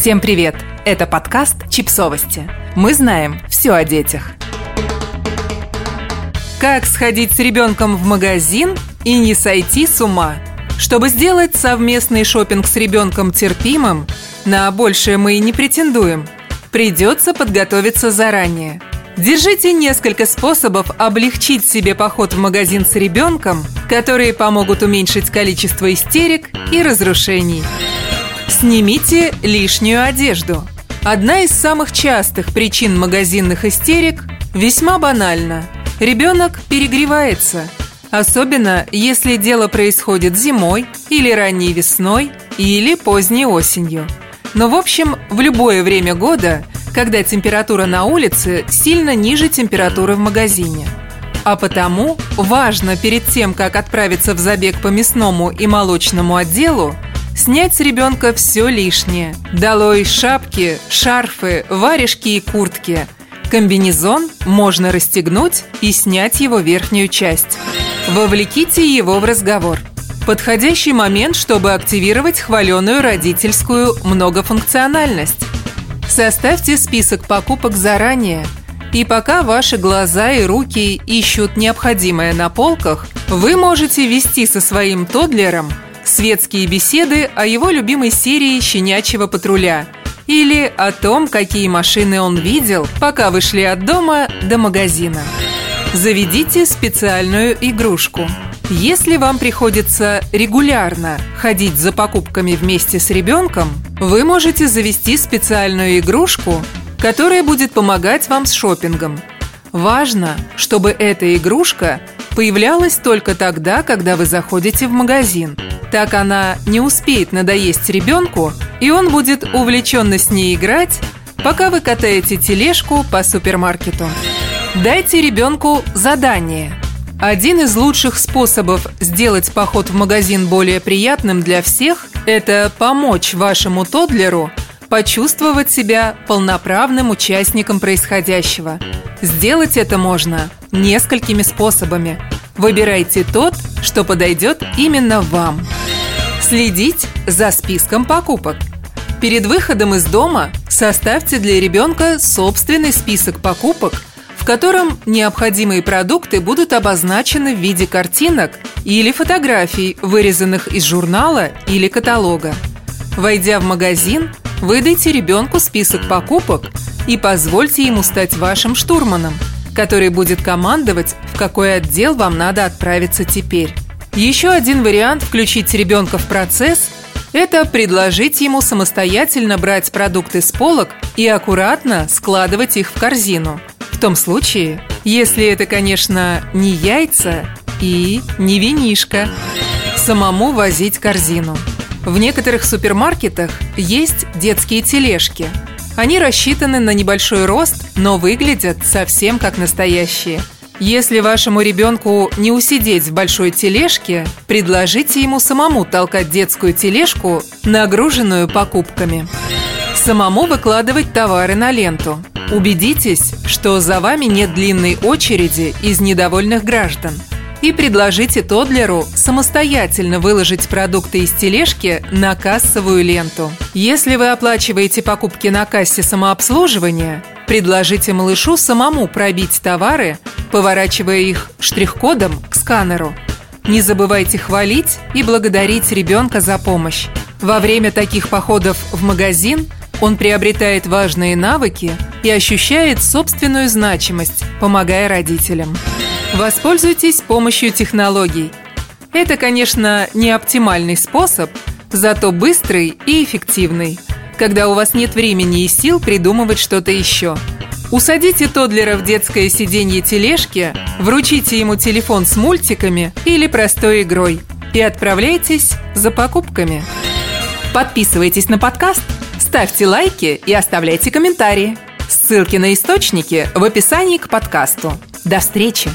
Всем привет! Это подкаст «Чипсовости». Мы знаем все о детях. Как сходить с ребенком в магазин и не сойти с ума? Чтобы сделать совместный шопинг с ребенком терпимым, на большее мы и не претендуем, придется подготовиться заранее. Держите несколько способов облегчить себе поход в магазин с ребенком, которые помогут уменьшить количество истерик и разрушений. Снимите лишнюю одежду. Одна из самых частых причин магазинных истерик весьма банальна. Ребенок перегревается. Особенно, если дело происходит зимой или ранней весной или поздней осенью. Но в общем, в любое время года, когда температура на улице сильно ниже температуры в магазине. А потому важно перед тем, как отправиться в забег по мясному и молочному отделу, Снять с ребенка все лишнее. Долой шапки, шарфы, варежки и куртки. Комбинезон можно расстегнуть и снять его верхнюю часть. Вовлеките его в разговор. Подходящий момент, чтобы активировать хваленую родительскую многофункциональность. Составьте список покупок заранее. И пока ваши глаза и руки ищут необходимое на полках, вы можете вести со своим тодлером – светские беседы о его любимой серии «Щенячьего патруля» или о том, какие машины он видел, пока вышли от дома до магазина. Заведите специальную игрушку. Если вам приходится регулярно ходить за покупками вместе с ребенком, вы можете завести специальную игрушку, которая будет помогать вам с шопингом. Важно, чтобы эта игрушка появлялась только тогда, когда вы заходите в магазин – так она не успеет надоесть ребенку, и он будет увлеченно с ней играть, пока вы катаете тележку по супермаркету. Дайте ребенку задание. Один из лучших способов сделать поход в магазин более приятным для всех – это помочь вашему тодлеру почувствовать себя полноправным участником происходящего. Сделать это можно несколькими способами. Выбирайте тот, что подойдет именно вам. Следить за списком покупок. Перед выходом из дома составьте для ребенка собственный список покупок, в котором необходимые продукты будут обозначены в виде картинок или фотографий, вырезанных из журнала или каталога. Войдя в магазин, выдайте ребенку список покупок и позвольте ему стать вашим штурманом, который будет командовать, в какой отдел вам надо отправиться теперь. Еще один вариант включить ребенка в процесс – это предложить ему самостоятельно брать продукты с полок и аккуратно складывать их в корзину. В том случае, если это, конечно, не яйца и не винишка. Самому возить корзину. В некоторых супермаркетах есть детские тележки. Они рассчитаны на небольшой рост, но выглядят совсем как настоящие – если вашему ребенку не усидеть в большой тележке, предложите ему самому толкать детскую тележку, нагруженную покупками. Самому выкладывать товары на ленту. Убедитесь, что за вами нет длинной очереди из недовольных граждан. И предложите Тодлеру самостоятельно выложить продукты из тележки на кассовую ленту. Если вы оплачиваете покупки на кассе самообслуживания, предложите малышу самому пробить товары поворачивая их штрих-кодом к сканеру. Не забывайте хвалить и благодарить ребенка за помощь. Во время таких походов в магазин он приобретает важные навыки и ощущает собственную значимость, помогая родителям. Воспользуйтесь помощью технологий. Это, конечно, не оптимальный способ, зато быстрый и эффективный, когда у вас нет времени и сил придумывать что-то еще – Усадите Тодлера в детское сиденье тележки, вручите ему телефон с мультиками или простой игрой и отправляйтесь за покупками. Подписывайтесь на подкаст, ставьте лайки и оставляйте комментарии. Ссылки на источники в описании к подкасту. До встречи!